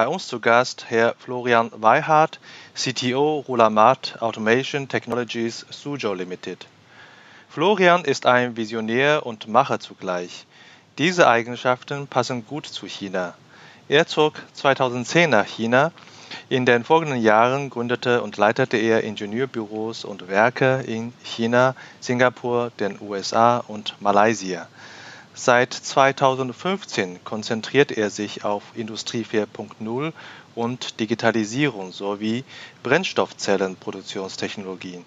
Bei uns zu Gast Herr Florian Weihardt, CTO Rulamat Automation Technologies Suzhou Limited. Florian ist ein Visionär und Macher zugleich. Diese Eigenschaften passen gut zu China. Er zog 2010 nach China. In den folgenden Jahren gründete und leitete er Ingenieurbüros und Werke in China, Singapur, den USA und Malaysia. Seit 2015 konzentriert er sich auf Industrie 4.0 und Digitalisierung sowie Brennstoffzellenproduktionstechnologien.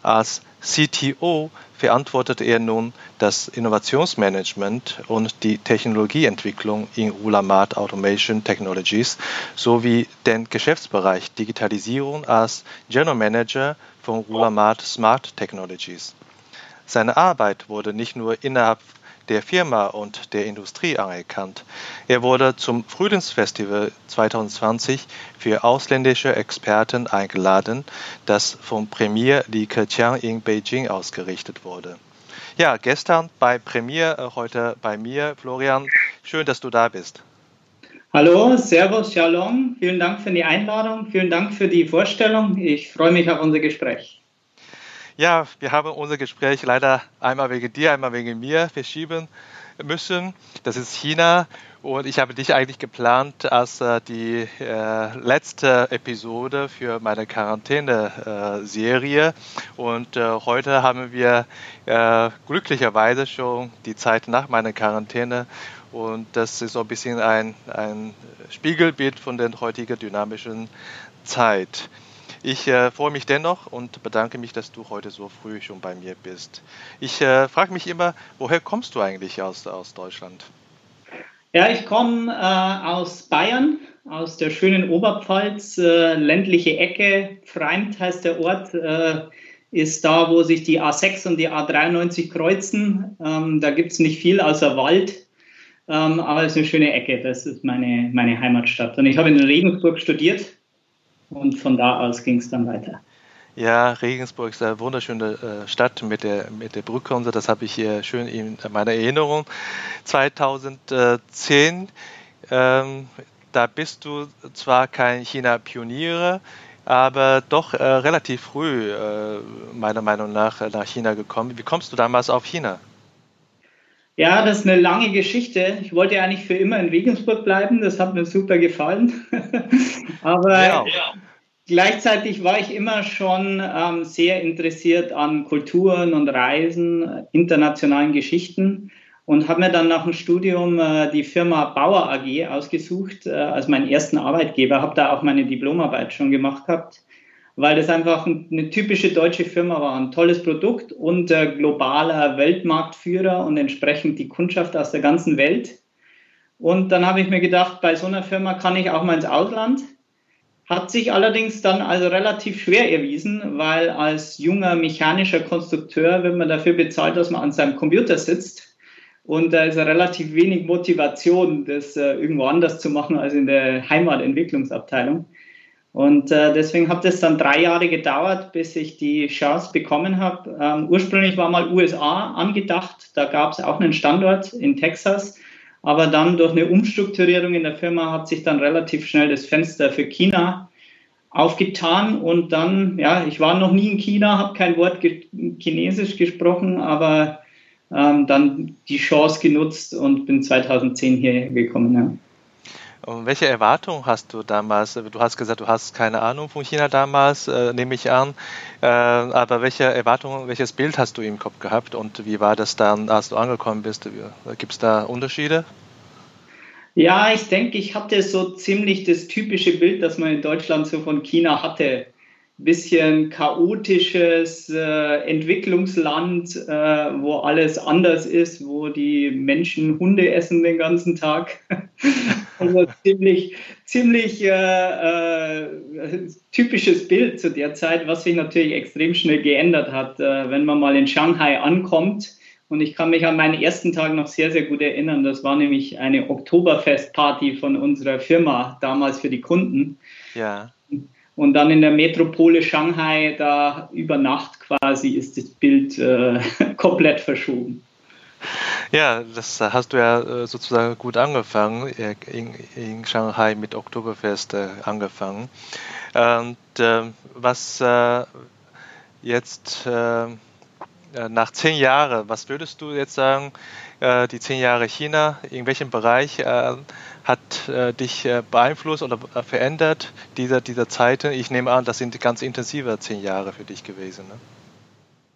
Als CTO verantwortet er nun das Innovationsmanagement und die Technologieentwicklung in Ulamat Automation Technologies sowie den Geschäftsbereich Digitalisierung als General Manager von Ulamat Smart Technologies. Seine Arbeit wurde nicht nur innerhalb der Firma und der Industrie anerkannt. Er wurde zum Frühlingsfestival 2020 für ausländische Experten eingeladen, das vom Premier Li Keqiang in Beijing ausgerichtet wurde. Ja, gestern bei Premier, äh, heute bei mir. Florian, schön, dass du da bist. Hallo, Servus, Shalom. Vielen Dank für die Einladung. Vielen Dank für die Vorstellung. Ich freue mich auf unser Gespräch. Ja, wir haben unser Gespräch leider einmal wegen dir, einmal wegen mir verschieben müssen. Das ist China und ich habe dich eigentlich geplant als äh, die äh, letzte Episode für meine Quarantäne-Serie. Äh, und äh, heute haben wir äh, glücklicherweise schon die Zeit nach meiner Quarantäne. Und das ist so ein bisschen ein, ein Spiegelbild von der heutigen dynamischen Zeit. Ich äh, freue mich dennoch und bedanke mich, dass du heute so früh schon bei mir bist. Ich äh, frage mich immer, woher kommst du eigentlich aus, aus Deutschland? Ja, ich komme äh, aus Bayern, aus der schönen Oberpfalz, äh, ländliche Ecke. Freimt heißt der Ort, äh, ist da, wo sich die A6 und die A93 kreuzen. Ähm, da gibt es nicht viel außer Wald. Ähm, aber es ist eine schöne Ecke, das ist meine, meine Heimatstadt. Und ich habe in Regensburg studiert und von da aus ging es dann weiter. Ja, Regensburg ist eine wunderschöne äh, Stadt mit der, mit der Brücke und so. Das habe ich hier schön in meiner Erinnerung. 2010, ähm, da bist du zwar kein China-Pionier, aber doch äh, relativ früh, äh, meiner Meinung nach, nach China gekommen. Wie kommst du damals auf China? Ja, das ist eine lange Geschichte. Ich wollte eigentlich für immer in Regensburg bleiben. Das hat mir super gefallen. Aber ja. gleichzeitig war ich immer schon ähm, sehr interessiert an Kulturen und Reisen, internationalen Geschichten und habe mir dann nach dem Studium äh, die Firma Bauer AG ausgesucht äh, als meinen ersten Arbeitgeber. Habe da auch meine Diplomarbeit schon gemacht gehabt weil das einfach eine typische deutsche Firma war. Ein tolles Produkt und äh, globaler Weltmarktführer und entsprechend die Kundschaft aus der ganzen Welt. Und dann habe ich mir gedacht, bei so einer Firma kann ich auch mal ins Ausland. Hat sich allerdings dann also relativ schwer erwiesen, weil als junger mechanischer Konstrukteur wird man dafür bezahlt, dass man an seinem Computer sitzt. Und da ist relativ wenig Motivation, das äh, irgendwo anders zu machen als in der Heimatentwicklungsabteilung. Und äh, deswegen hat es dann drei Jahre gedauert, bis ich die Chance bekommen habe. Ähm, ursprünglich war mal USA angedacht, da gab es auch einen Standort in Texas, aber dann durch eine Umstrukturierung in der Firma hat sich dann relativ schnell das Fenster für China aufgetan und dann, ja, ich war noch nie in China, habe kein Wort ge Chinesisch gesprochen, aber ähm, dann die Chance genutzt und bin 2010 hierher gekommen. Ja. Und welche Erwartungen hast du damals? Du hast gesagt, du hast keine Ahnung von China damals, äh, nehme ich an. Äh, aber welche Erwartungen, welches Bild hast du im Kopf gehabt und wie war das dann, als du angekommen bist? Gibt es da Unterschiede? Ja, ich denke, ich hatte so ziemlich das typische Bild, das man in Deutschland so von China hatte. Bisschen chaotisches äh, Entwicklungsland, äh, wo alles anders ist, wo die Menschen Hunde essen den ganzen Tag. Also ziemlich, ziemlich äh, äh, typisches Bild zu der Zeit, was sich natürlich extrem schnell geändert hat, äh, wenn man mal in Shanghai ankommt. Und ich kann mich an meinen ersten Tag noch sehr, sehr gut erinnern. Das war nämlich eine Oktoberfestparty von unserer Firma damals für die Kunden. Ja. Und dann in der Metropole Shanghai, da über Nacht quasi ist das Bild äh, komplett verschoben. Ja, das hast du ja äh, sozusagen gut angefangen, äh, in, in Shanghai mit Oktoberfest äh, angefangen. Und äh, was äh, jetzt äh, nach zehn Jahren, was würdest du jetzt sagen, die zehn Jahre China, in welchem Bereich hat äh, dich äh, beeinflusst oder äh, verändert, dieser, dieser Zeiten? Ich nehme an, das sind ganz intensive zehn Jahre für dich gewesen. Ne?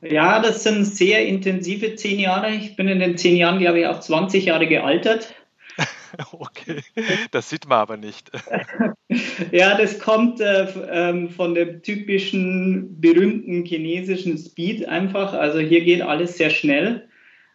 Ja, das sind sehr intensive zehn Jahre. Ich bin in den zehn Jahren, glaube ich, auch 20 Jahre gealtert. okay, das sieht man aber nicht. ja, das kommt äh, ähm, von dem typischen berühmten chinesischen Speed einfach. Also hier geht alles sehr schnell.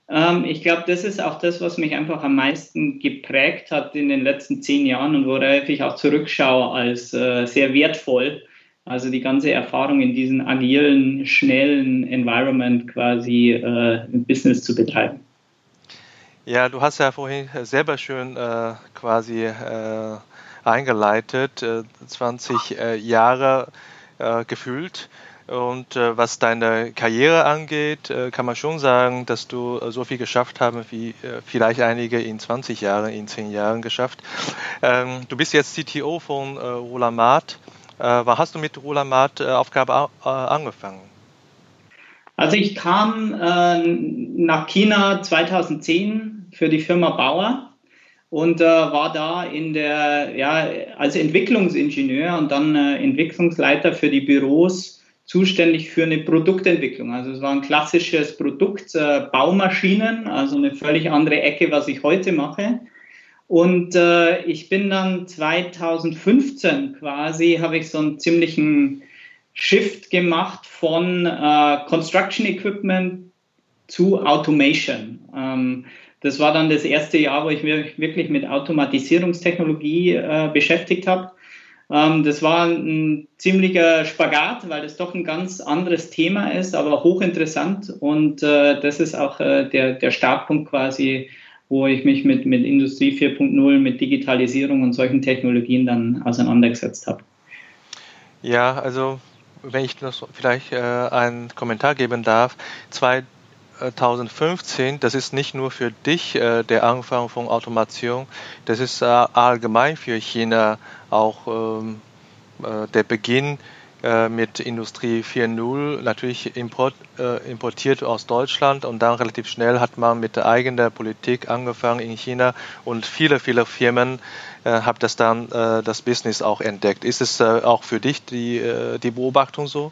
Ähm, ich glaube, das ist auch das, was mich einfach am meisten geprägt hat in den letzten zehn Jahren und worauf ich auch zurückschaue als äh, sehr wertvoll. Also die ganze Erfahrung in diesem agilen, schnellen Environment quasi äh, Business zu betreiben. Ja, du hast ja vorhin selber schön äh, quasi äh, eingeleitet, 20 äh, Jahre äh, gefühlt. Und äh, was deine Karriere angeht, äh, kann man schon sagen, dass du äh, so viel geschafft hast, wie äh, vielleicht einige in 20 Jahren, in 10 Jahren geschafft. Ähm, du bist jetzt CTO von äh, Rolamat. Äh, wann hast du mit Rolamat Aufgabe angefangen? Also ich kam nach China 2010 für die Firma Bauer und war da in der, ja, als Entwicklungsingenieur und dann Entwicklungsleiter für die Büros zuständig für eine Produktentwicklung. Also es war ein klassisches Produkt, äh, Baumaschinen, also eine völlig andere Ecke, was ich heute mache. Und äh, ich bin dann 2015 quasi, habe ich so einen ziemlichen Shift gemacht von äh, Construction Equipment zu Automation. Ähm, das war dann das erste Jahr, wo ich mich wirklich mit Automatisierungstechnologie äh, beschäftigt habe. Ähm, das war ein ziemlicher Spagat, weil das doch ein ganz anderes Thema ist, aber hochinteressant. Und äh, das ist auch äh, der, der Startpunkt quasi, wo ich mich mit, mit Industrie 4.0, mit Digitalisierung und solchen Technologien dann auseinandergesetzt habe. Ja, also wenn ich noch vielleicht äh, einen Kommentar geben darf, zwei 2015, das ist nicht nur für dich äh, der Anfang von Automation, das ist äh, allgemein für China auch ähm, äh, der Beginn mit Industrie 4.0, natürlich import, äh, importiert aus Deutschland und dann relativ schnell hat man mit der eigenen Politik angefangen in China und viele, viele Firmen äh, haben das dann das Business auch entdeckt. Ist es auch für dich die, die Beobachtung so?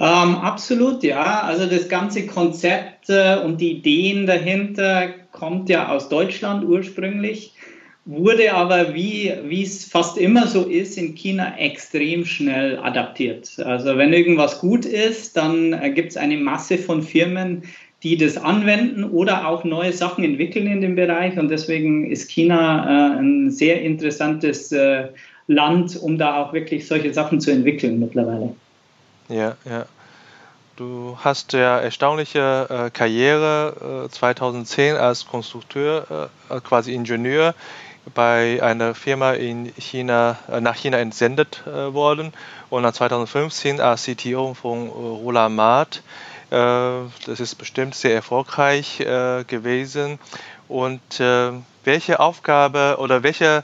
Ähm, absolut, ja. Also das ganze Konzept äh, und die Ideen dahinter kommt ja aus Deutschland ursprünglich, wurde aber, wie es fast immer so ist, in China extrem schnell adaptiert. Also wenn irgendwas gut ist, dann äh, gibt es eine Masse von Firmen, die das anwenden oder auch neue Sachen entwickeln in dem Bereich. Und deswegen ist China äh, ein sehr interessantes äh, Land, um da auch wirklich solche Sachen zu entwickeln mittlerweile. Ja, ja. Du hast ja erstaunliche äh, Karriere äh, 2010 als Konstrukteur, äh, quasi Ingenieur bei einer Firma in China, äh, nach China entsendet äh, worden und dann 2015 als CTO von äh, Rolamat. das ist bestimmt sehr erfolgreich gewesen. Und welche Aufgabe oder welche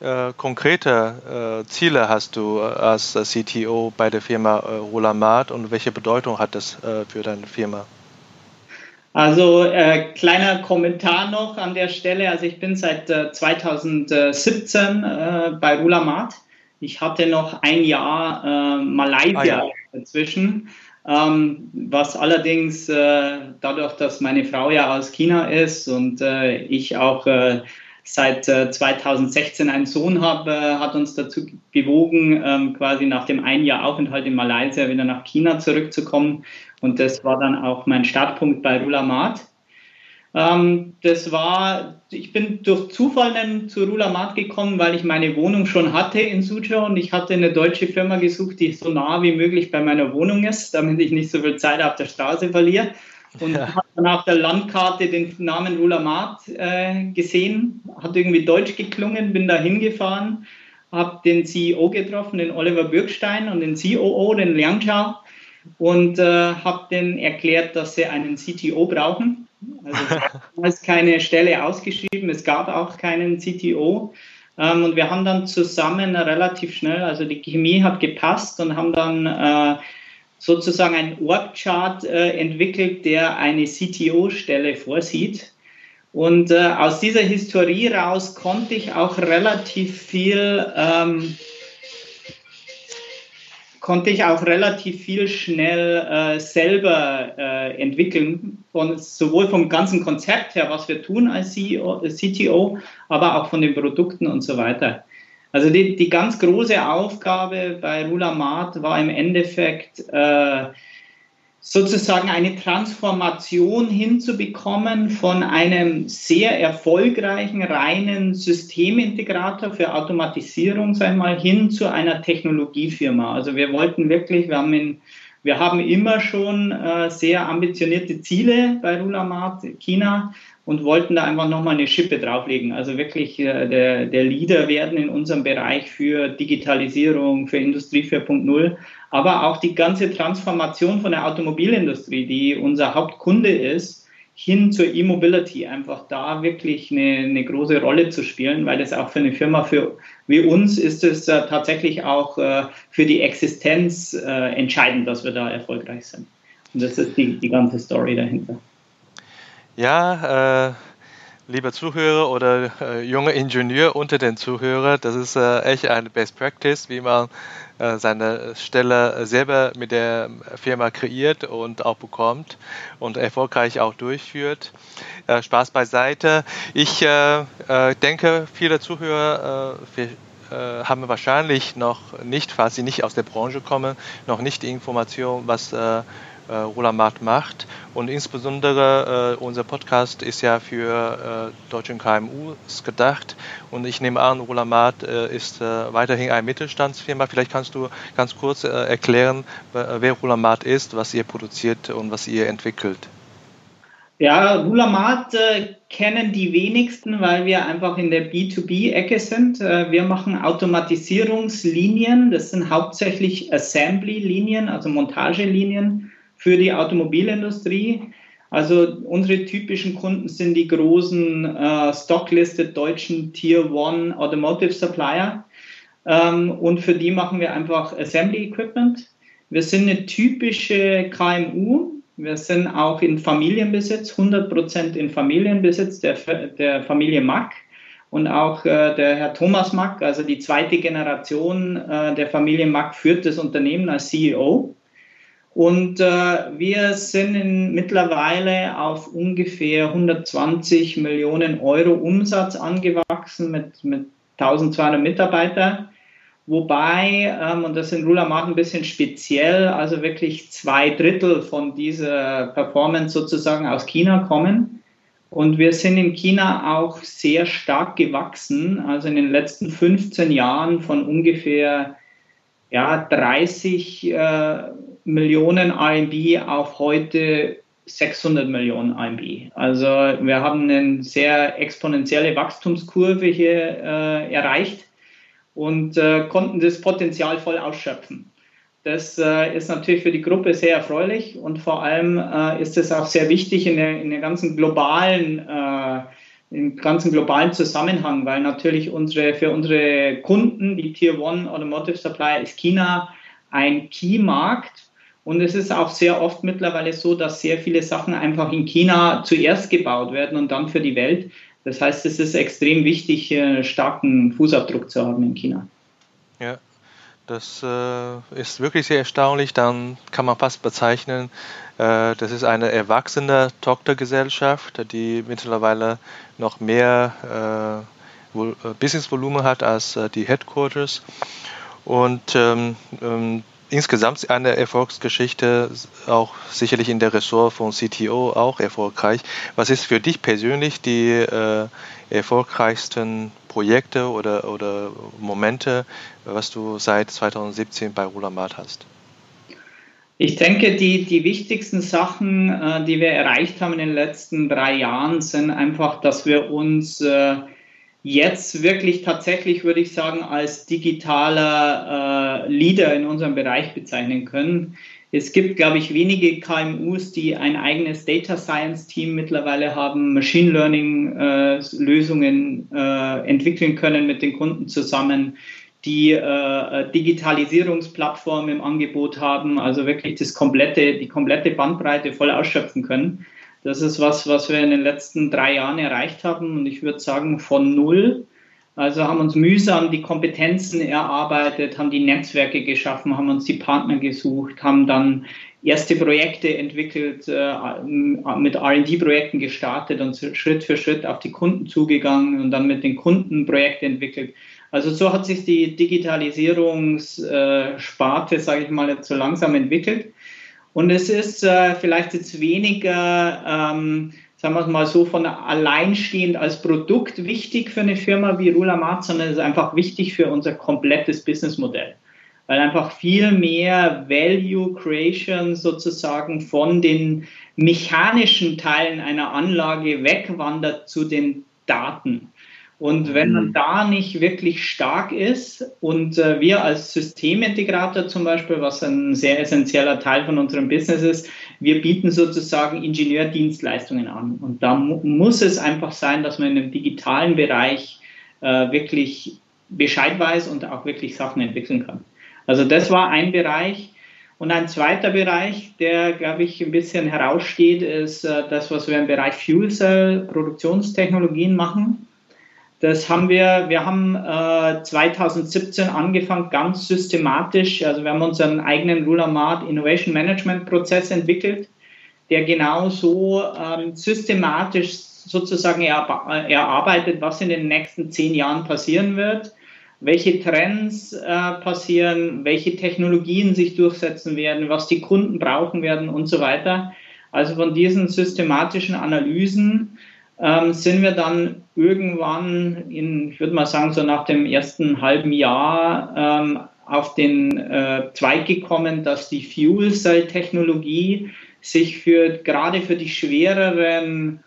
äh, konkrete äh, Ziele hast du äh, als CTO bei der Firma äh, Rolamat und welche Bedeutung hat das äh, für deine Firma? Also äh, kleiner Kommentar noch an der Stelle. Also ich bin seit 2017 bei Rulamat. Ich hatte noch ein Jahr Malaysia ah, ja. dazwischen. Ähm, was allerdings dadurch, dass meine Frau ja aus China ist und ich auch seit äh, 2016 einen Sohn habe, äh, hat uns dazu gewogen, ähm, quasi nach dem ein Jahr Aufenthalt in Malaysia wieder nach China zurückzukommen. Und das war dann auch mein Startpunkt bei Rulamat. Ähm, das war, ich bin durch Zufall dann zu Rulamat gekommen, weil ich meine Wohnung schon hatte in Suzhou und ich hatte eine deutsche Firma gesucht, die so nah wie möglich bei meiner Wohnung ist, damit ich nicht so viel Zeit auf der Straße verliere. Und ja. habe dann auf der Landkarte den Namen Rulamat äh, gesehen, hat irgendwie deutsch geklungen, bin da hingefahren, habe den CEO getroffen, den Oliver Bürgstein und den COO, den Liang Chao und äh, habe denen erklärt, dass sie einen CTO brauchen also es ist keine Stelle ausgeschrieben, es gab auch keinen CTO. Ähm, und wir haben dann zusammen relativ schnell, also die Chemie hat gepasst und haben dann äh, sozusagen einen Org-Chart äh, entwickelt, der eine CTO-Stelle vorsieht. Und äh, aus dieser Historie raus konnte ich auch relativ viel ähm, konnte ich auch relativ viel schnell äh, selber äh, entwickeln, von, sowohl vom ganzen Konzept her, was wir tun als CEO, CTO, aber auch von den Produkten und so weiter. Also die, die ganz große Aufgabe bei Rulamat war im Endeffekt, äh, sozusagen eine Transformation hinzubekommen von einem sehr erfolgreichen reinen Systemintegrator für Automatisierung, sei mal, hin zu einer Technologiefirma. Also wir wollten wirklich, wir haben in wir haben immer schon äh, sehr ambitionierte Ziele bei Rulamat China und wollten da einfach nochmal eine Schippe drauflegen. Also wirklich äh, der, der Leader werden in unserem Bereich für Digitalisierung, für Industrie 4.0, aber auch die ganze Transformation von der Automobilindustrie, die unser Hauptkunde ist, hin zur E-Mobility, einfach da wirklich eine, eine, große Rolle zu spielen, weil das auch für eine Firma für, wie uns ist es äh, tatsächlich auch äh, für die Existenz äh, entscheidend, dass wir da erfolgreich sind. Und das ist die, die ganze Story dahinter. Ja, äh, lieber Zuhörer oder äh, junger Ingenieur unter den Zuhörern, das ist äh, echt eine Best Practice, wie man äh, seine Stelle selber mit der Firma kreiert und auch bekommt und erfolgreich auch durchführt. Äh, Spaß beiseite. Ich äh, äh, denke, viele Zuhörer haben wahrscheinlich noch nicht, falls sie nicht aus der Branche kommen, noch nicht die Information, was äh, Rulamat macht. Und insbesondere äh, unser Podcast ist ja für äh, deutschen KMUs gedacht. Und ich nehme an, Rulamat äh, ist äh, weiterhin eine Mittelstandsfirma. Vielleicht kannst du ganz kurz äh, erklären, wer Rulamat ist, was ihr produziert und was ihr entwickelt. Ja, Rulamat äh, kennen die wenigsten, weil wir einfach in der B2B-Ecke sind. Äh, wir machen Automatisierungslinien, das sind hauptsächlich Assembly-Linien, also Montagelinien für die Automobilindustrie. Also unsere typischen Kunden sind die großen äh, Stocklisted deutschen Tier One Automotive Supplier. Ähm, und für die machen wir einfach Assembly Equipment. Wir sind eine typische KMU. Wir sind auch in Familienbesitz, 100% in Familienbesitz der, der Familie Mack. Und auch äh, der Herr Thomas Mack, also die zweite Generation äh, der Familie Mack, führt das Unternehmen als CEO. Und äh, wir sind in, mittlerweile auf ungefähr 120 Millionen Euro Umsatz angewachsen mit, mit 1200 Mitarbeitern. Wobei, ähm, und das ist in Rulamat ein bisschen speziell, also wirklich zwei Drittel von dieser Performance sozusagen aus China kommen. Und wir sind in China auch sehr stark gewachsen, also in den letzten 15 Jahren von ungefähr ja, 30 äh, Millionen RMB auf heute 600 Millionen RMB. Also wir haben eine sehr exponentielle Wachstumskurve hier äh, erreicht und äh, konnten das Potenzial voll ausschöpfen. Das äh, ist natürlich für die Gruppe sehr erfreulich und vor allem äh, ist es auch sehr wichtig in der, in der ganzen globalen äh, im ganzen globalen Zusammenhang, weil natürlich unsere, für unsere Kunden, die Tier One Automotive Supplier, ist China ein Key-Markt und es ist auch sehr oft mittlerweile so, dass sehr viele Sachen einfach in China zuerst gebaut werden und dann für die Welt. Das heißt, es ist extrem wichtig, starken Fußabdruck zu haben in China. Ja, das äh, ist wirklich sehr erstaunlich. Dann kann man fast bezeichnen, äh, das ist eine erwachsene Tochtergesellschaft, die mittlerweile noch mehr äh, äh Businessvolumen hat als äh, die Headquarters. Und ähm, ähm, insgesamt eine Erfolgsgeschichte, auch sicherlich in der Ressort von CTO auch erfolgreich. Was ist für dich persönlich die äh, erfolgreichsten Projekte oder, oder Momente, was du seit 2017 bei Rulamat hast? Ich denke, die, die wichtigsten Sachen, äh, die wir erreicht haben in den letzten drei Jahren, sind einfach, dass wir uns äh, jetzt wirklich tatsächlich, würde ich sagen, als digitaler äh, Leader in unserem Bereich bezeichnen können. Es gibt, glaube ich, wenige KMUs, die ein eigenes Data Science Team mittlerweile haben, Machine Learning äh, Lösungen äh, entwickeln können mit den Kunden zusammen, die äh, Digitalisierungsplattformen im Angebot haben, also wirklich das komplette, die komplette Bandbreite voll ausschöpfen können. Das ist was, was wir in den letzten drei Jahren erreicht haben und ich würde sagen von null. Also haben uns mühsam die Kompetenzen erarbeitet, haben die Netzwerke geschaffen, haben uns die Partner gesucht, haben dann erste Projekte entwickelt, äh, mit RD-Projekten gestartet und Schritt für Schritt auf die Kunden zugegangen und dann mit den Kunden Projekte entwickelt. Also so hat sich die Digitalisierungssparte, sage ich mal, jetzt so langsam entwickelt. Und es ist äh, vielleicht jetzt weniger, ähm, sagen wir es mal so, von alleinstehend als Produkt wichtig für eine Firma wie Rulamat, sondern es ist einfach wichtig für unser komplettes Businessmodell. Weil einfach viel mehr Value Creation sozusagen von den mechanischen Teilen einer Anlage wegwandert zu den Daten. Und wenn man mhm. da nicht wirklich stark ist und äh, wir als Systemintegrator zum Beispiel, was ein sehr essentieller Teil von unserem Business ist, wir bieten sozusagen Ingenieurdienstleistungen an. Und da mu muss es einfach sein, dass man in dem digitalen Bereich äh, wirklich Bescheid weiß und auch wirklich Sachen entwickeln kann. Also das war ein Bereich. Und ein zweiter Bereich, der, glaube ich, ein bisschen heraussteht, ist äh, das, was wir im Bereich Fuel Cell Produktionstechnologien machen. Das haben wir, wir haben äh, 2017 angefangen, ganz systematisch, also wir haben unseren eigenen Rulamat Innovation Management Prozess entwickelt, der genau so ähm, systematisch sozusagen erarbeitet, was in den nächsten zehn Jahren passieren wird, welche Trends äh, passieren, welche Technologien sich durchsetzen werden, was die Kunden brauchen werden und so weiter. Also von diesen systematischen Analysen ähm, sind wir dann irgendwann in, ich würde mal sagen, so nach dem ersten halben Jahr ähm, auf den äh, Zweig gekommen, dass die Fuel Cell Technologie sich für gerade für die schwereren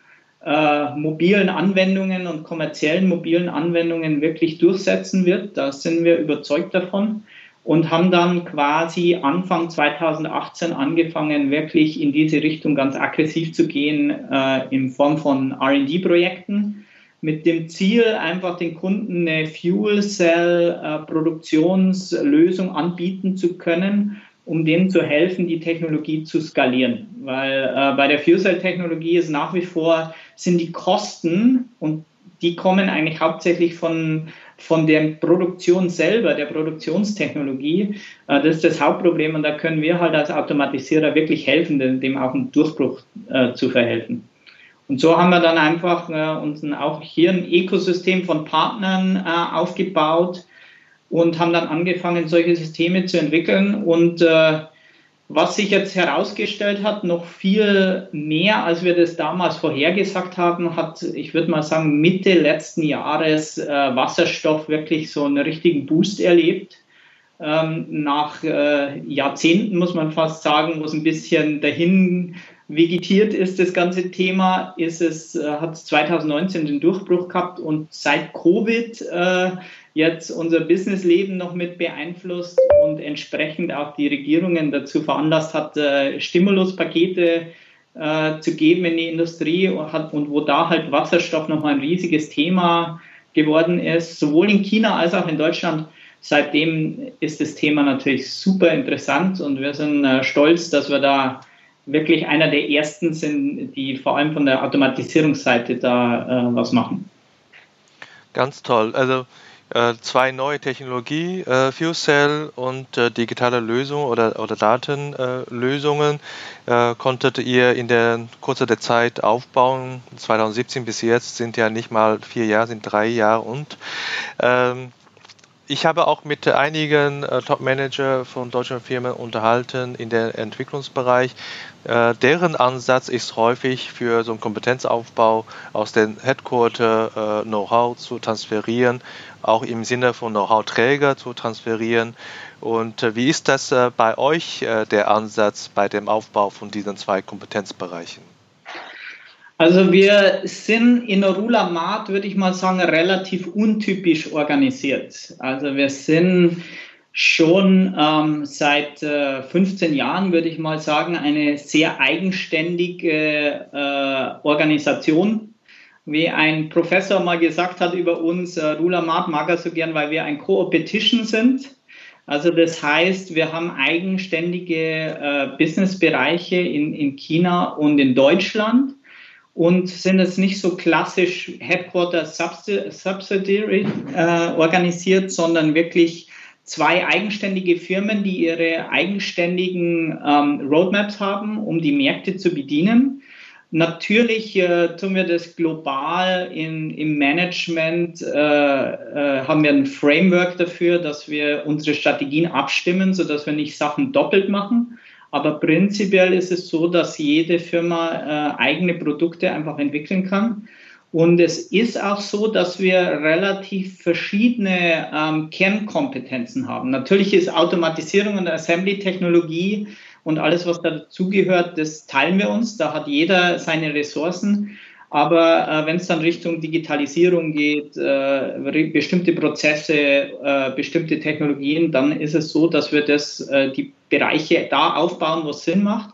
äh, mobilen Anwendungen und kommerziellen mobilen Anwendungen wirklich durchsetzen wird. Da sind wir überzeugt davon und haben dann quasi Anfang 2018 angefangen, wirklich in diese Richtung ganz aggressiv zu gehen äh, in Form von RD-Projekten mit dem Ziel, einfach den Kunden eine Fuel Cell äh, Produktionslösung anbieten zu können, um denen zu helfen, die Technologie zu skalieren. Weil äh, bei der Fuel Cell Technologie ist nach wie vor, sind die Kosten und die kommen eigentlich hauptsächlich von von der Produktion selber, der Produktionstechnologie, äh, das ist das Hauptproblem und da können wir halt als Automatisierer wirklich helfen, dem auch einen Durchbruch äh, zu verhelfen. Und so haben wir dann einfach äh, uns auch hier ein Ökosystem von Partnern aufgebaut und haben dann angefangen, solche Systeme zu entwickeln und was sich jetzt herausgestellt hat, noch viel mehr, als wir das damals vorhergesagt haben, hat, ich würde mal sagen, Mitte letzten Jahres äh, Wasserstoff wirklich so einen richtigen Boost erlebt. Ähm, nach äh, Jahrzehnten muss man fast sagen, wo es ein bisschen dahin vegetiert ist, das ganze Thema, ist es, äh, hat 2019 den Durchbruch gehabt und seit Covid äh, jetzt unser Businessleben noch mit beeinflusst und entsprechend auch die Regierungen dazu veranlasst hat, äh, Stimuluspakete äh, zu geben in die Industrie und, hat, und wo da halt Wasserstoff nochmal ein riesiges Thema geworden ist, sowohl in China als auch in Deutschland. Seitdem ist das Thema natürlich super interessant und wir sind äh, stolz, dass wir da wirklich einer der ersten sind, die vor allem von der Automatisierungsseite da äh, was machen. Ganz toll. Also äh, zwei neue Technologie, äh, Fuel Cell und äh, digitale Lösungen oder, oder Datenlösungen äh, konntet ihr in der kurzen Zeit aufbauen. 2017 bis jetzt sind ja nicht mal vier Jahre, sind drei Jahre und ähm, ich habe auch mit einigen äh, Top-Manager von deutschen Firmen unterhalten in der Entwicklungsbereich. Äh, deren Ansatz ist häufig für so einen Kompetenzaufbau aus den Headquarter äh, Know-how zu transferieren, auch im Sinne von Know-how-Träger zu transferieren. Und äh, wie ist das äh, bei euch äh, der Ansatz bei dem Aufbau von diesen zwei Kompetenzbereichen? Also wir sind in Orula Mart, würde ich mal sagen, relativ untypisch organisiert. Also wir sind schon ähm, seit äh, 15 Jahren, würde ich mal sagen, eine sehr eigenständige äh, Organisation. Wie ein Professor mal gesagt hat über uns, äh, Rula Mart mag er so gern, weil wir ein Co-Opetition sind. Also das heißt, wir haben eigenständige äh, Businessbereiche in, in China und in Deutschland und sind es nicht so klassisch Headquarter Subsidiary äh, organisiert, sondern wirklich zwei eigenständige Firmen, die ihre eigenständigen ähm, Roadmaps haben, um die Märkte zu bedienen. Natürlich äh, tun wir das global in, im Management, äh, äh, haben wir ein Framework dafür, dass wir unsere Strategien abstimmen, sodass wir nicht Sachen doppelt machen. Aber prinzipiell ist es so, dass jede Firma äh, eigene Produkte einfach entwickeln kann. Und es ist auch so, dass wir relativ verschiedene ähm, Kernkompetenzen haben. Natürlich ist Automatisierung und Assembly-Technologie und alles, was dazugehört, das teilen wir uns. Da hat jeder seine Ressourcen. Aber äh, wenn es dann Richtung Digitalisierung geht, äh, bestimmte Prozesse, äh, bestimmte Technologien, dann ist es so, dass wir das, äh, die Bereiche da aufbauen, wo es Sinn macht.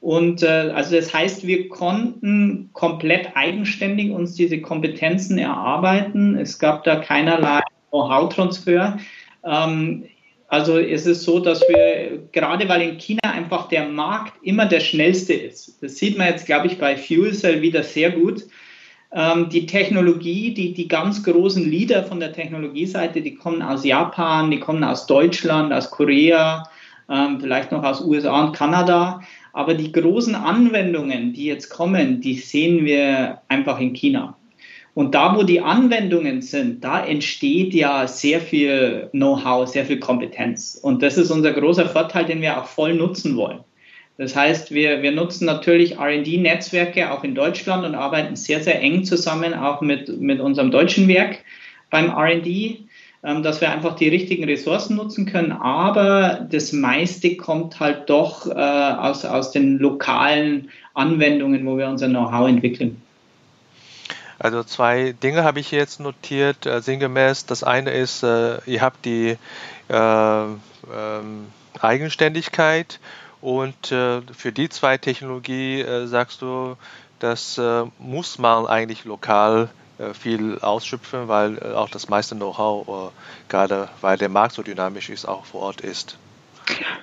Und äh, also das heißt, wir konnten komplett eigenständig uns diese Kompetenzen erarbeiten. Es gab da keinerlei Know-how-Transfer. Ähm, also es ist so, dass wir, gerade weil in China einfach der Markt immer der schnellste ist, das sieht man jetzt, glaube ich, bei Fuel Cell wieder sehr gut. Ähm, die Technologie, die, die ganz großen Leader von der Technologieseite, die kommen aus Japan, die kommen aus Deutschland, aus Korea, ähm, vielleicht noch aus USA und Kanada. Aber die großen Anwendungen, die jetzt kommen, die sehen wir einfach in China. Und da, wo die Anwendungen sind, da entsteht ja sehr viel Know-how, sehr viel Kompetenz. Und das ist unser großer Vorteil, den wir auch voll nutzen wollen. Das heißt, wir, wir nutzen natürlich RD-Netzwerke auch in Deutschland und arbeiten sehr, sehr eng zusammen, auch mit, mit unserem deutschen Werk beim RD, ähm, dass wir einfach die richtigen Ressourcen nutzen können. Aber das meiste kommt halt doch äh, aus, aus den lokalen Anwendungen, wo wir unser Know-how entwickeln. Also zwei Dinge habe ich jetzt notiert, äh, sinngemäß. Das eine ist, äh, ihr habt die äh, ähm, Eigenständigkeit und äh, für die zwei Technologie äh, sagst du, das muss man eigentlich lokal viel ausschöpfen, weil auch das meiste Know-how, gerade weil der Markt so dynamisch ist, auch vor Ort ist.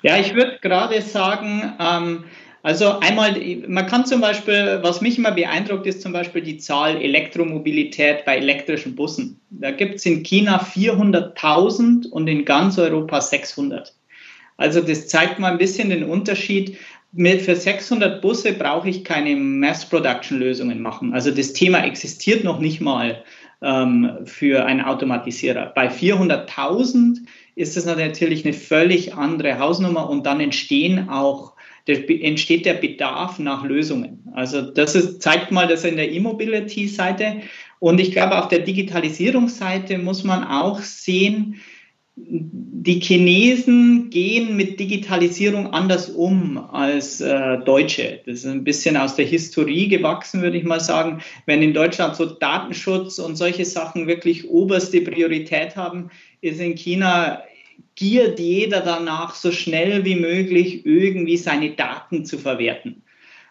Ja, ich würde gerade sagen, ähm, also einmal, man kann zum Beispiel, was mich immer beeindruckt, ist zum Beispiel die Zahl Elektromobilität bei elektrischen Bussen. Da gibt es in China 400.000 und in ganz Europa 600. Also das zeigt mal ein bisschen den Unterschied. Für 600 Busse brauche ich keine Mass-Production-Lösungen machen. Also das Thema existiert noch nicht mal ähm, für einen Automatisierer. Bei 400.000 ist es natürlich eine völlig andere Hausnummer und dann entstehen auch entsteht der Bedarf nach Lösungen. Also das ist, zeigt mal das in der E-Mobility-Seite. Und ich glaube, auf der Digitalisierungsseite muss man auch sehen, die Chinesen gehen mit Digitalisierung anders um als äh, Deutsche. Das ist ein bisschen aus der Historie gewachsen, würde ich mal sagen. Wenn in Deutschland so Datenschutz und solche Sachen wirklich oberste Priorität haben, ist in China giert jeder danach, so schnell wie möglich irgendwie seine Daten zu verwerten.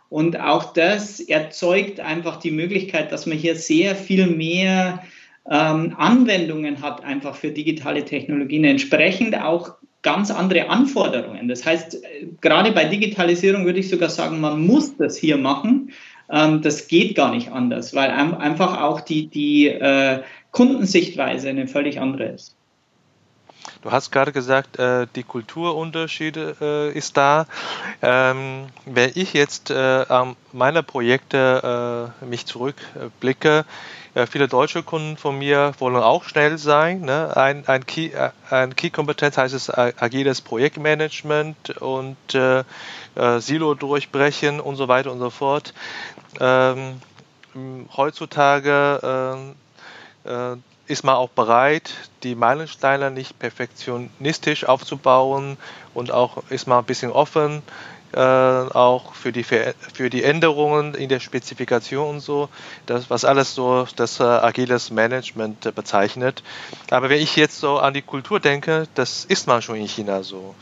Und auch das erzeugt einfach die Möglichkeit, dass man hier sehr viel mehr ähm, Anwendungen hat, einfach für digitale Technologien, entsprechend auch ganz andere Anforderungen. Das heißt, gerade bei Digitalisierung würde ich sogar sagen, man muss das hier machen. Ähm, das geht gar nicht anders, weil einfach auch die, die äh, Kundensichtweise eine völlig andere ist. Du hast gerade gesagt, äh, die Kulturunterschiede äh, ist da. Ähm, wenn ich jetzt äh, an meine Projekte äh, mich zurückblicke, äh, viele deutsche Kunden von mir wollen auch schnell sein. Ne? Ein, ein Key, äh, Key-Kompetenz heißt es agiles Projektmanagement und Silo durchbrechen und so weiter und so fort. Ähm, heutzutage äh, ist man auch bereit, die Meilensteine nicht perfektionistisch aufzubauen und auch ist man ein bisschen offen, äh, auch für die, für die Änderungen in der Spezifikation und so, das, was alles so das äh, agiles Management äh, bezeichnet. Aber wenn ich jetzt so an die Kultur denke, das ist man schon in China so.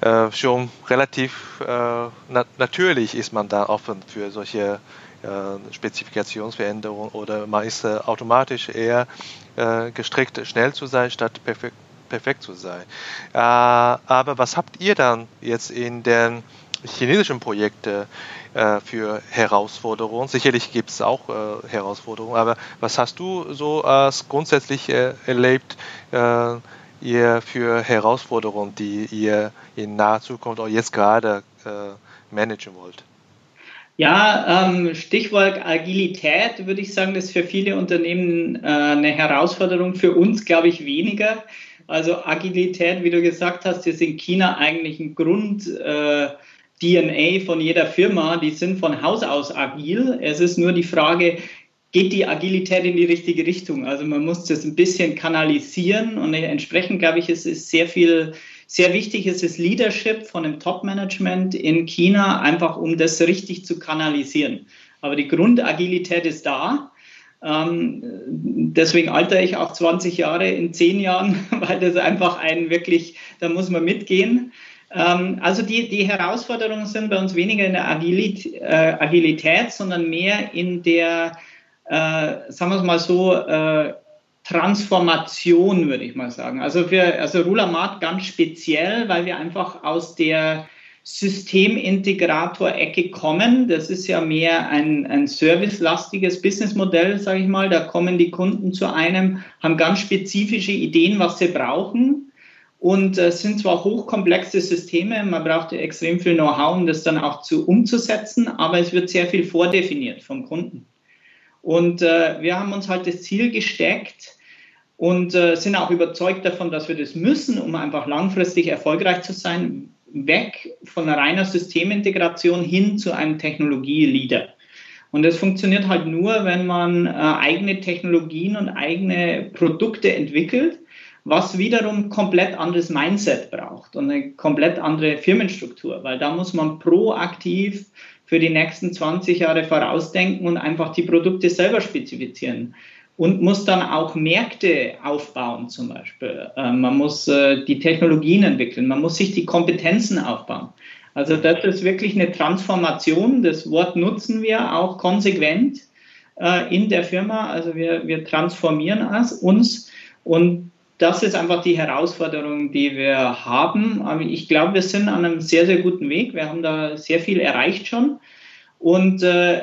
Äh, schon relativ äh, na natürlich ist man da offen für solche äh, Spezifikationsveränderungen oder man ist äh, automatisch eher äh, gestrickt, schnell zu sein, statt perfekt, perfekt zu sein. aber was habt ihr dann jetzt in den chinesischen Projekten für Herausforderungen? Sicherlich gibt es auch Herausforderungen, aber was hast du so als grundsätzlich erlebt? ihr für Herausforderungen, die ihr in naher Zukunft oder jetzt gerade managen wollt? Ja, ähm, Stichwort Agilität würde ich sagen, das ist für viele Unternehmen äh, eine Herausforderung, für uns glaube ich weniger. Also Agilität, wie du gesagt hast, ist in China eigentlich ein Grund. Äh, DNA von jeder Firma, die sind von Haus aus agil. Es ist nur die Frage, geht die Agilität in die richtige Richtung? Also man muss das ein bisschen kanalisieren und entsprechend glaube ich, es ist sehr viel sehr wichtig ist das Leadership von dem Top-Management in China, einfach um das richtig zu kanalisieren. Aber die Grundagilität ist da. Ähm, deswegen alter ich auch 20 Jahre in 10 Jahren, weil das einfach ein wirklich, da muss man mitgehen. Ähm, also die, die Herausforderungen sind bei uns weniger in der Agilit, äh, Agilität, sondern mehr in der, äh, sagen wir es mal so, äh, Transformation, würde ich mal sagen. Also für also Rulamat ganz speziell, weil wir einfach aus der Systemintegrator-Ecke kommen. Das ist ja mehr ein, ein servicelastiges Businessmodell, sage ich mal. Da kommen die Kunden zu einem, haben ganz spezifische Ideen, was sie brauchen. Und es äh, sind zwar hochkomplexe Systeme, man braucht extrem viel Know-how, um das dann auch zu umzusetzen, aber es wird sehr viel vordefiniert vom Kunden. Und äh, wir haben uns halt das Ziel gesteckt und äh, sind auch überzeugt davon, dass wir das müssen, um einfach langfristig erfolgreich zu sein, weg von reiner Systemintegration hin zu einem Technologieleader. Und das funktioniert halt nur, wenn man äh, eigene Technologien und eigene Produkte entwickelt, was wiederum komplett anderes Mindset braucht und eine komplett andere Firmenstruktur, weil da muss man proaktiv für die nächsten 20 Jahre vorausdenken und einfach die Produkte selber spezifizieren. Und muss dann auch Märkte aufbauen zum Beispiel. Äh, man muss äh, die Technologien entwickeln, man muss sich die Kompetenzen aufbauen. Also das ist wirklich eine Transformation. Das Wort nutzen wir auch konsequent äh, in der Firma. Also wir, wir transformieren uns und das ist einfach die Herausforderung, die wir haben. Aber ich glaube, wir sind an einem sehr, sehr guten Weg. Wir haben da sehr viel erreicht schon. Und äh,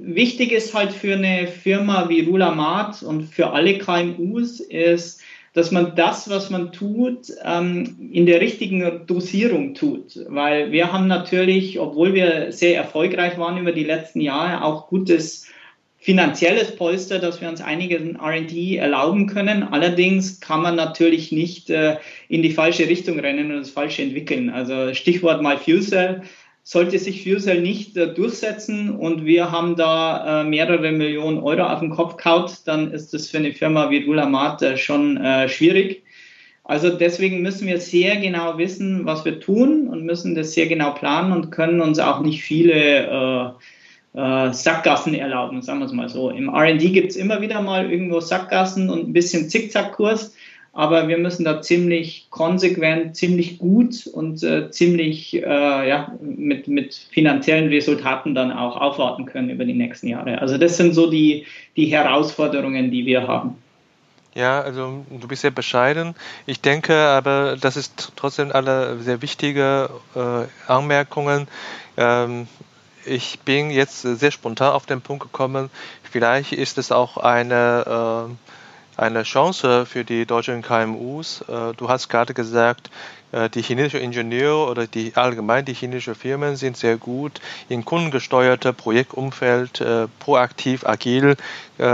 wichtig ist halt für eine Firma wie Rulamat und für alle KMUs ist, dass man das, was man tut, ähm, in der richtigen Dosierung tut. Weil wir haben natürlich, obwohl wir sehr erfolgreich waren über die letzten Jahre, auch gutes finanzielles Polster, dass wir uns einiges RD erlauben können. Allerdings kann man natürlich nicht äh, in die falsche Richtung rennen und das Falsche entwickeln. Also Stichwort mal Fuser. Sollte sich Fuser nicht äh, durchsetzen und wir haben da äh, mehrere Millionen Euro auf den Kopf kaut, dann ist das für eine Firma wie Rulamat äh, schon äh, schwierig. Also deswegen müssen wir sehr genau wissen, was wir tun und müssen das sehr genau planen und können uns auch nicht viele äh, äh, Sackgassen erlauben, sagen wir es mal so. Im RD gibt es immer wieder mal irgendwo Sackgassen und ein bisschen Zickzackkurs, aber wir müssen da ziemlich konsequent, ziemlich gut und äh, ziemlich äh, ja, mit, mit finanziellen Resultaten dann auch aufwarten können über die nächsten Jahre. Also das sind so die, die Herausforderungen, die wir haben. Ja, also du bist sehr bescheiden. Ich denke aber, das ist trotzdem alle sehr wichtige äh, Anmerkungen. Ähm, ich bin jetzt sehr spontan auf den Punkt gekommen. Vielleicht ist es auch eine eine Chance für die deutschen KMUs. Äh, du hast gerade gesagt, äh, die chinesischen Ingenieure oder die allgemein die chinesischen Firmen sind sehr gut in kundengesteuerte Projektumfeld äh, proaktiv, agil,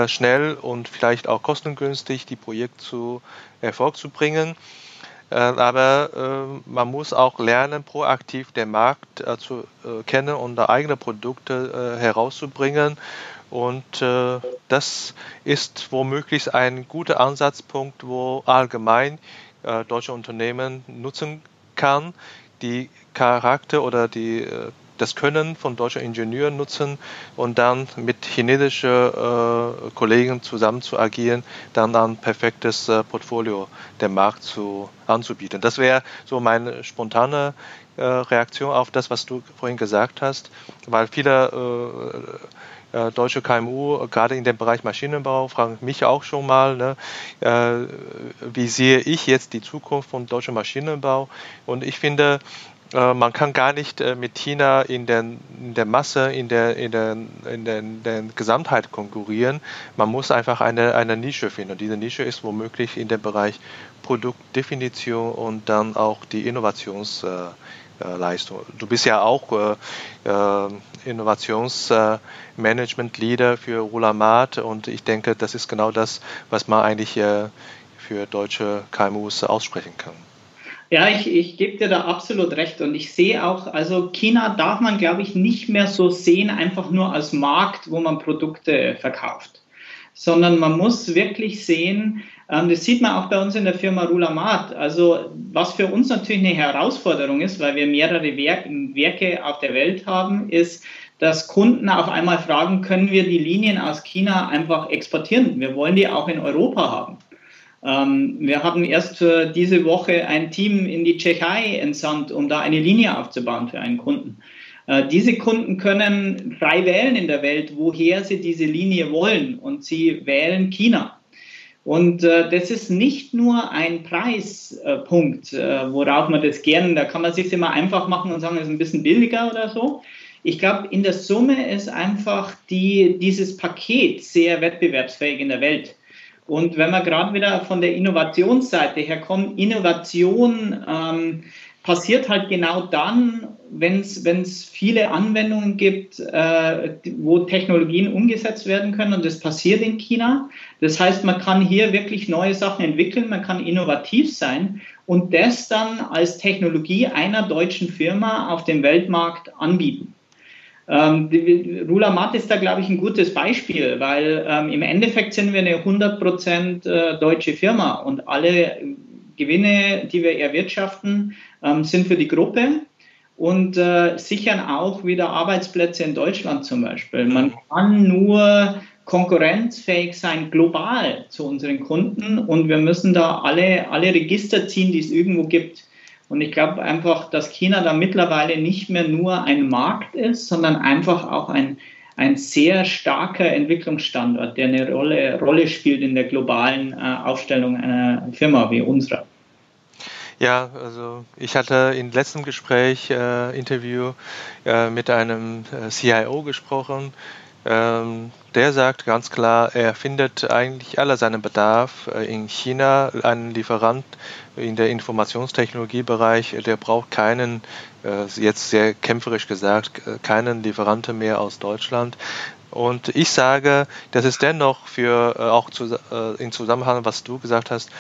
schnell und vielleicht auch kostengünstig die Projekte zu Erfolg zu bringen. Aber man muss auch lernen, proaktiv den Markt zu kennen und eigene Produkte herauszubringen und äh, das ist womöglich ein guter Ansatzpunkt, wo allgemein äh, deutsche Unternehmen nutzen kann, die Charakter oder die, äh, das Können von deutschen Ingenieuren nutzen und dann mit chinesischen äh, Kollegen zusammen zu agieren, dann ein perfektes äh, Portfolio dem Markt zu, anzubieten. Das wäre so meine spontane äh, Reaktion auf das, was du vorhin gesagt hast, weil viele äh, deutsche KMU, gerade in dem Bereich Maschinenbau, fragen mich auch schon mal, ne, äh, wie sehe ich jetzt die Zukunft von deutschem Maschinenbau? Und ich finde, äh, man kann gar nicht äh, mit China in, den, in der Masse, in der, in, der, in, der, in der Gesamtheit konkurrieren. Man muss einfach eine, eine Nische finden. Und diese Nische ist womöglich in dem Bereich Produktdefinition und dann auch die Innovations- Leistung. Du bist ja auch äh, äh Innovationsmanagement-Leader für Rulamat und ich denke, das ist genau das, was man eigentlich äh, für deutsche KMUs aussprechen kann. Ja, ich, ich gebe dir da absolut recht und ich sehe auch, also China darf man, glaube ich, nicht mehr so sehen, einfach nur als Markt, wo man Produkte verkauft, sondern man muss wirklich sehen, das sieht man auch bei uns in der Firma Rulamat. Also was für uns natürlich eine Herausforderung ist, weil wir mehrere Werke auf der Welt haben, ist, dass Kunden auf einmal fragen, können wir die Linien aus China einfach exportieren? Wir wollen die auch in Europa haben. Ähm, wir haben erst diese Woche ein Team in die Tschechei entsandt, um da eine Linie aufzubauen für einen Kunden. Äh, diese Kunden können frei wählen in der Welt, woher sie diese Linie wollen und sie wählen China. Und äh, das ist nicht nur ein Preispunkt, äh, worauf man das gerne, da kann man sich immer einfach machen und sagen, es ist ein bisschen billiger oder so. Ich glaube, in der Summe ist einfach die, dieses Paket sehr wettbewerbsfähig in der Welt. Und wenn wir gerade wieder von der Innovationsseite her kommen, Innovation ähm, passiert halt genau dann, wenn es viele Anwendungen gibt, äh, wo Technologien umgesetzt werden können und das passiert in China. Das heißt, man kann hier wirklich neue Sachen entwickeln, man kann innovativ sein und das dann als Technologie einer deutschen Firma auf dem Weltmarkt anbieten. Ähm, Rulamat ist da, glaube ich, ein gutes Beispiel, weil ähm, im Endeffekt sind wir eine 100% äh, deutsche Firma und alle Gewinne, die wir erwirtschaften, ähm, sind für die Gruppe und äh, sichern auch wieder Arbeitsplätze in Deutschland zum Beispiel. Man kann nur konkurrenzfähig sein global zu unseren Kunden und wir müssen da alle, alle Register ziehen, die es irgendwo gibt. Und ich glaube einfach, dass China da mittlerweile nicht mehr nur ein Markt ist, sondern einfach auch ein, ein sehr starker Entwicklungsstandort, der eine Rolle, Rolle spielt in der globalen äh, Aufstellung einer Firma wie unserer. Ja, also ich hatte im letzten Gespräch, äh, Interview äh, mit einem äh, CIO gesprochen. Ähm, der sagt ganz klar, er findet eigentlich alle seinen Bedarf äh, in China. Ein Lieferant in der Informationstechnologiebereich, der braucht keinen, äh, jetzt sehr kämpferisch gesagt, äh, keinen Lieferanten mehr aus Deutschland. Und ich sage, das ist dennoch für auch zu, in Zusammenhang, was du gesagt hast,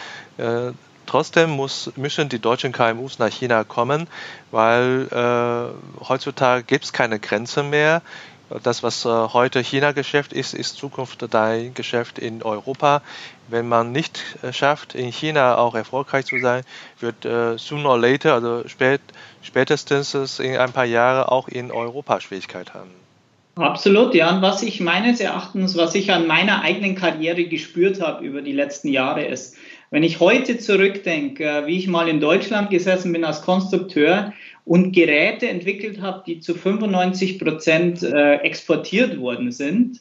Trotzdem muss, müssen die deutschen KMUs nach China kommen, weil äh, heutzutage gibt es keine Grenze mehr. Das, was äh, heute China-Geschäft ist, ist Zukunft dein Geschäft in Europa. Wenn man nicht äh, schafft, in China auch erfolgreich zu sein, wird äh, sooner or later, also spät, spätestens in ein paar Jahren auch in Europa Schwierigkeit haben. Absolut, ja. Und was ich meines Erachtens, was ich an meiner eigenen Karriere gespürt habe über die letzten Jahre, ist, wenn ich heute zurückdenke, äh, wie ich mal in Deutschland gesessen bin als Konstrukteur und Geräte entwickelt habe, die zu 95 Prozent äh, exportiert worden sind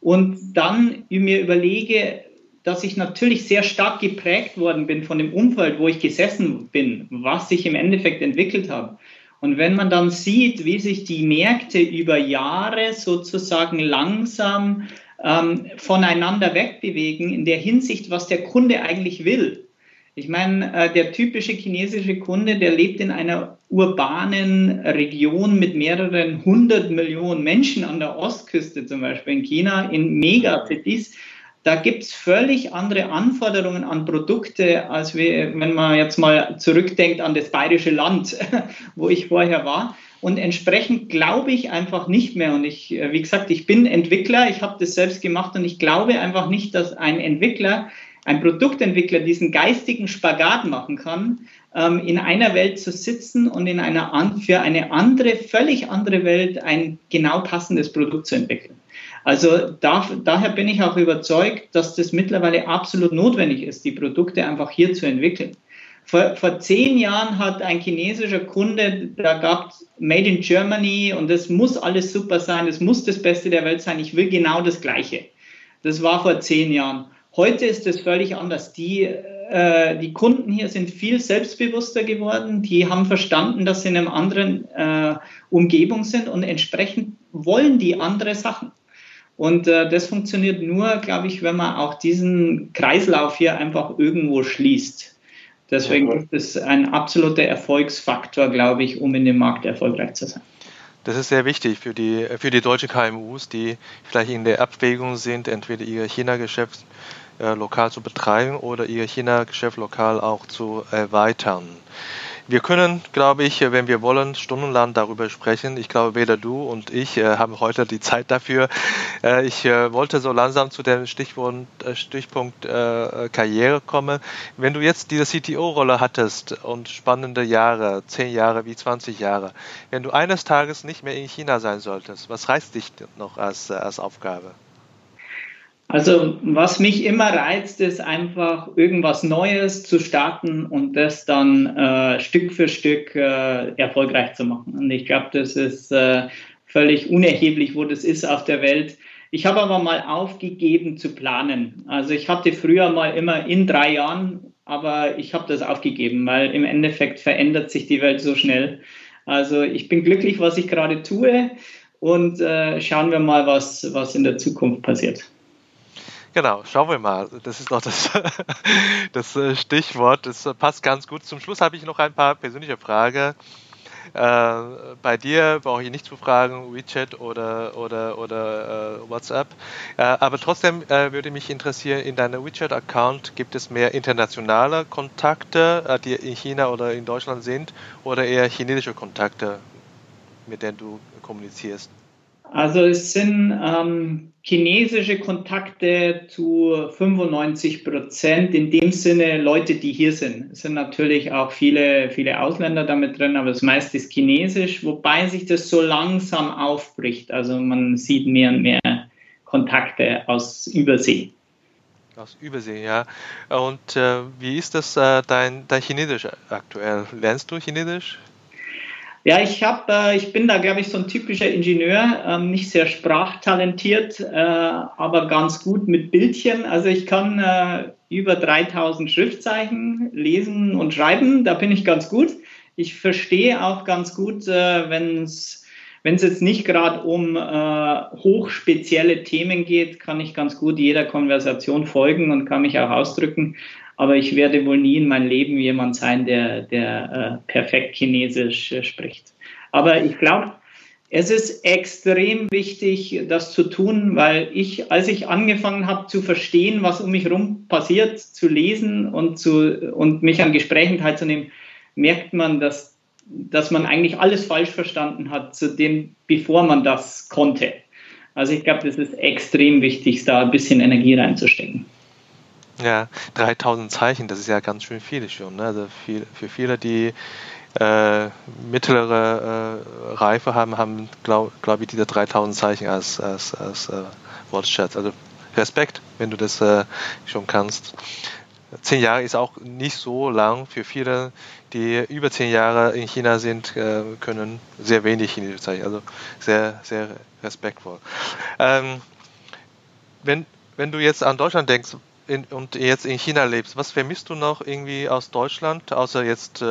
und dann mir überlege, dass ich natürlich sehr stark geprägt worden bin von dem Umfeld, wo ich gesessen bin, was sich im Endeffekt entwickelt habe. Und wenn man dann sieht, wie sich die Märkte über Jahre sozusagen langsam ähm, voneinander wegbewegen in der Hinsicht, was der Kunde eigentlich will. Ich meine, äh, der typische chinesische Kunde, der lebt in einer urbanen Region mit mehreren hundert Millionen Menschen an der Ostküste, zum Beispiel in China, in Megacities. Da gibt es völlig andere Anforderungen an Produkte, als wir, wenn man jetzt mal zurückdenkt an das bayerische Land, wo ich vorher war. Und entsprechend glaube ich einfach nicht mehr. Und ich, äh, wie gesagt, ich bin Entwickler, ich habe das selbst gemacht und ich glaube einfach nicht, dass ein Entwickler ein Produktentwickler diesen geistigen Spagat machen kann, ähm, in einer Welt zu sitzen und in einer für eine andere, völlig andere Welt ein genau passendes Produkt zu entwickeln. Also da, daher bin ich auch überzeugt, dass das mittlerweile absolut notwendig ist, die Produkte einfach hier zu entwickeln. Vor, vor zehn Jahren hat ein chinesischer Kunde, da gab es Made in Germany und das muss alles super sein, das muss das Beste der Welt sein, ich will genau das Gleiche. Das war vor zehn Jahren. Heute ist es völlig anders. Die, äh, die Kunden hier sind viel selbstbewusster geworden. Die haben verstanden, dass sie in einer anderen äh, Umgebung sind und entsprechend wollen die andere Sachen. Und äh, das funktioniert nur, glaube ich, wenn man auch diesen Kreislauf hier einfach irgendwo schließt. Deswegen ist es ein absoluter Erfolgsfaktor, glaube ich, um in dem Markt erfolgreich zu sein. Das ist sehr wichtig für die, für die deutschen KMUs, die vielleicht in der Abwägung sind, entweder ihr China-Geschäft äh, lokal zu betreiben oder ihr China-Geschäft lokal auch zu erweitern. Wir können, glaube ich, wenn wir wollen, stundenlang darüber sprechen. Ich glaube, weder du und ich äh, haben heute die Zeit dafür. Äh, ich äh, wollte so langsam zu dem Stichwort, äh, Stichpunkt äh, Karriere kommen. Wenn du jetzt diese CTO-Rolle hattest und spannende Jahre, zehn Jahre wie 20 Jahre, wenn du eines Tages nicht mehr in China sein solltest, was reizt dich noch als, als Aufgabe? Also was mich immer reizt, ist einfach irgendwas Neues zu starten und das dann äh, Stück für Stück äh, erfolgreich zu machen. Und ich glaube, das ist äh, völlig unerheblich, wo das ist auf der Welt. Ich habe aber mal aufgegeben zu planen. Also ich hatte früher mal immer in drei Jahren, aber ich habe das aufgegeben, weil im Endeffekt verändert sich die Welt so schnell. Also ich bin glücklich, was ich gerade tue und äh, schauen wir mal, was, was in der Zukunft passiert. Genau, schauen wir mal. Das ist noch das, das äh, Stichwort. Das passt ganz gut. Zum Schluss habe ich noch ein paar persönliche Fragen. Äh, bei dir brauche ich nicht zu fragen, WeChat oder, oder, oder äh, WhatsApp. Äh, aber trotzdem äh, würde mich interessieren, in deinem WeChat-Account gibt es mehr internationale Kontakte, äh, die in China oder in Deutschland sind, oder eher chinesische Kontakte, mit denen du kommunizierst? Also es sind ähm, chinesische Kontakte zu 95 Prozent, in dem Sinne Leute, die hier sind. Es sind natürlich auch viele, viele Ausländer damit drin, aber das meiste ist chinesisch, wobei sich das so langsam aufbricht. Also man sieht mehr und mehr Kontakte aus Übersee. Aus Übersee, ja. Und äh, wie ist das äh, dein, dein Chinesisch aktuell? Lernst du Chinesisch? Ja, ich habe, äh, ich bin da, glaube ich, so ein typischer Ingenieur, ähm, nicht sehr sprachtalentiert, äh, aber ganz gut mit Bildchen. Also ich kann äh, über 3000 Schriftzeichen lesen und schreiben, da bin ich ganz gut. Ich verstehe auch ganz gut, äh, wenn es wenn es jetzt nicht gerade um äh, hochspezielle Themen geht, kann ich ganz gut jeder Konversation folgen und kann mich auch ausdrücken aber ich werde wohl nie in meinem Leben jemand sein, der, der äh, perfekt Chinesisch äh, spricht. Aber ich glaube, es ist extrem wichtig, das zu tun, weil ich, als ich angefangen habe zu verstehen, was um mich herum passiert, zu lesen und, zu, und mich an Gesprächen teilzunehmen, merkt man, dass, dass man eigentlich alles falsch verstanden hat, zu dem, bevor man das konnte. Also ich glaube, das ist extrem wichtig, da ein bisschen Energie reinzustecken. Ja, 3000 Zeichen, das ist ja ganz schön viel schon. Ne? Also viel, für viele, die äh, mittlere äh, Reife haben, haben, glaube glaub ich, diese 3000 Zeichen als, als, als äh, Wortschatz. Also Respekt, wenn du das äh, schon kannst. Zehn Jahre ist auch nicht so lang. Für viele, die über zehn Jahre in China sind, äh, können sehr wenig Chinesisch Zeichen. Also sehr, sehr respektvoll. Ähm, wenn, wenn du jetzt an Deutschland denkst, in, und jetzt in China lebst, was vermisst du noch irgendwie aus Deutschland, außer jetzt äh,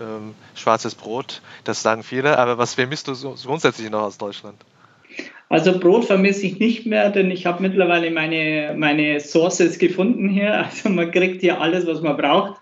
ähm, schwarzes Brot? Das sagen viele, aber was vermisst du so, grundsätzlich noch aus Deutschland? Also Brot vermisse ich nicht mehr, denn ich habe mittlerweile meine, meine Sources gefunden hier. Also man kriegt hier alles, was man braucht.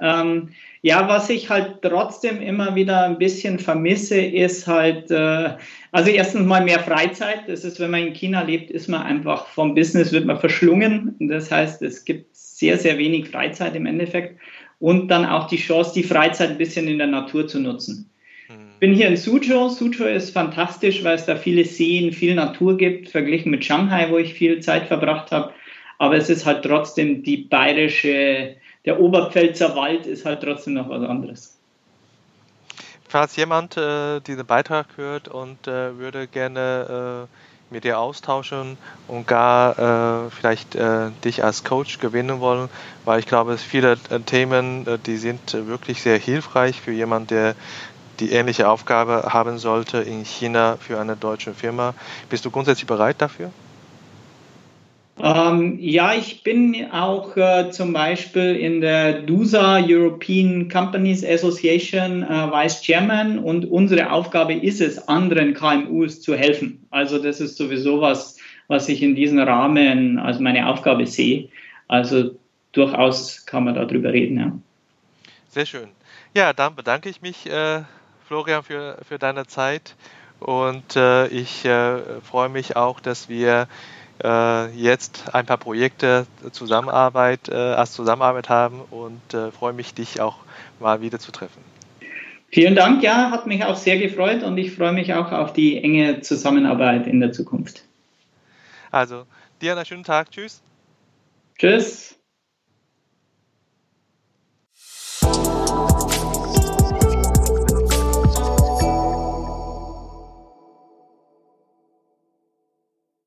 Ähm, ja, was ich halt trotzdem immer wieder ein bisschen vermisse, ist halt, äh, also erstens mal mehr Freizeit. Das ist, wenn man in China lebt, ist man einfach vom Business, wird man verschlungen. Das heißt, es gibt sehr, sehr wenig Freizeit im Endeffekt. Und dann auch die Chance, die Freizeit ein bisschen in der Natur zu nutzen. Ich mhm. bin hier in Suzhou. Suzhou ist fantastisch, weil es da viele Seen, viel Natur gibt, verglichen mit Shanghai, wo ich viel Zeit verbracht habe. Aber es ist halt trotzdem die bayerische der Oberpfälzer Wald ist halt trotzdem noch was anderes. Falls jemand äh, diesen Beitrag hört und äh, würde gerne äh, mit dir austauschen und gar äh, vielleicht äh, dich als Coach gewinnen wollen, weil ich glaube, viele äh, Themen, die sind wirklich sehr hilfreich für jemanden, der die ähnliche Aufgabe haben sollte in China für eine deutsche Firma. Bist du grundsätzlich bereit dafür? Ähm, ja, ich bin auch äh, zum Beispiel in der DUSA European Companies Association äh, Vice Chairman und unsere Aufgabe ist es, anderen KMUs zu helfen. Also das ist sowieso was, was ich in diesem Rahmen als meine Aufgabe sehe. Also durchaus kann man darüber reden. Ja. Sehr schön. Ja, dann bedanke ich mich, äh, Florian, für, für deine Zeit und äh, ich äh, freue mich auch, dass wir jetzt ein paar Projekte Zusammenarbeit, äh, als Zusammenarbeit haben und äh, freue mich, dich auch mal wieder zu treffen. Vielen Dank, ja, hat mich auch sehr gefreut und ich freue mich auch auf die enge Zusammenarbeit in der Zukunft. Also, dir einen schönen Tag. Tschüss. Tschüss.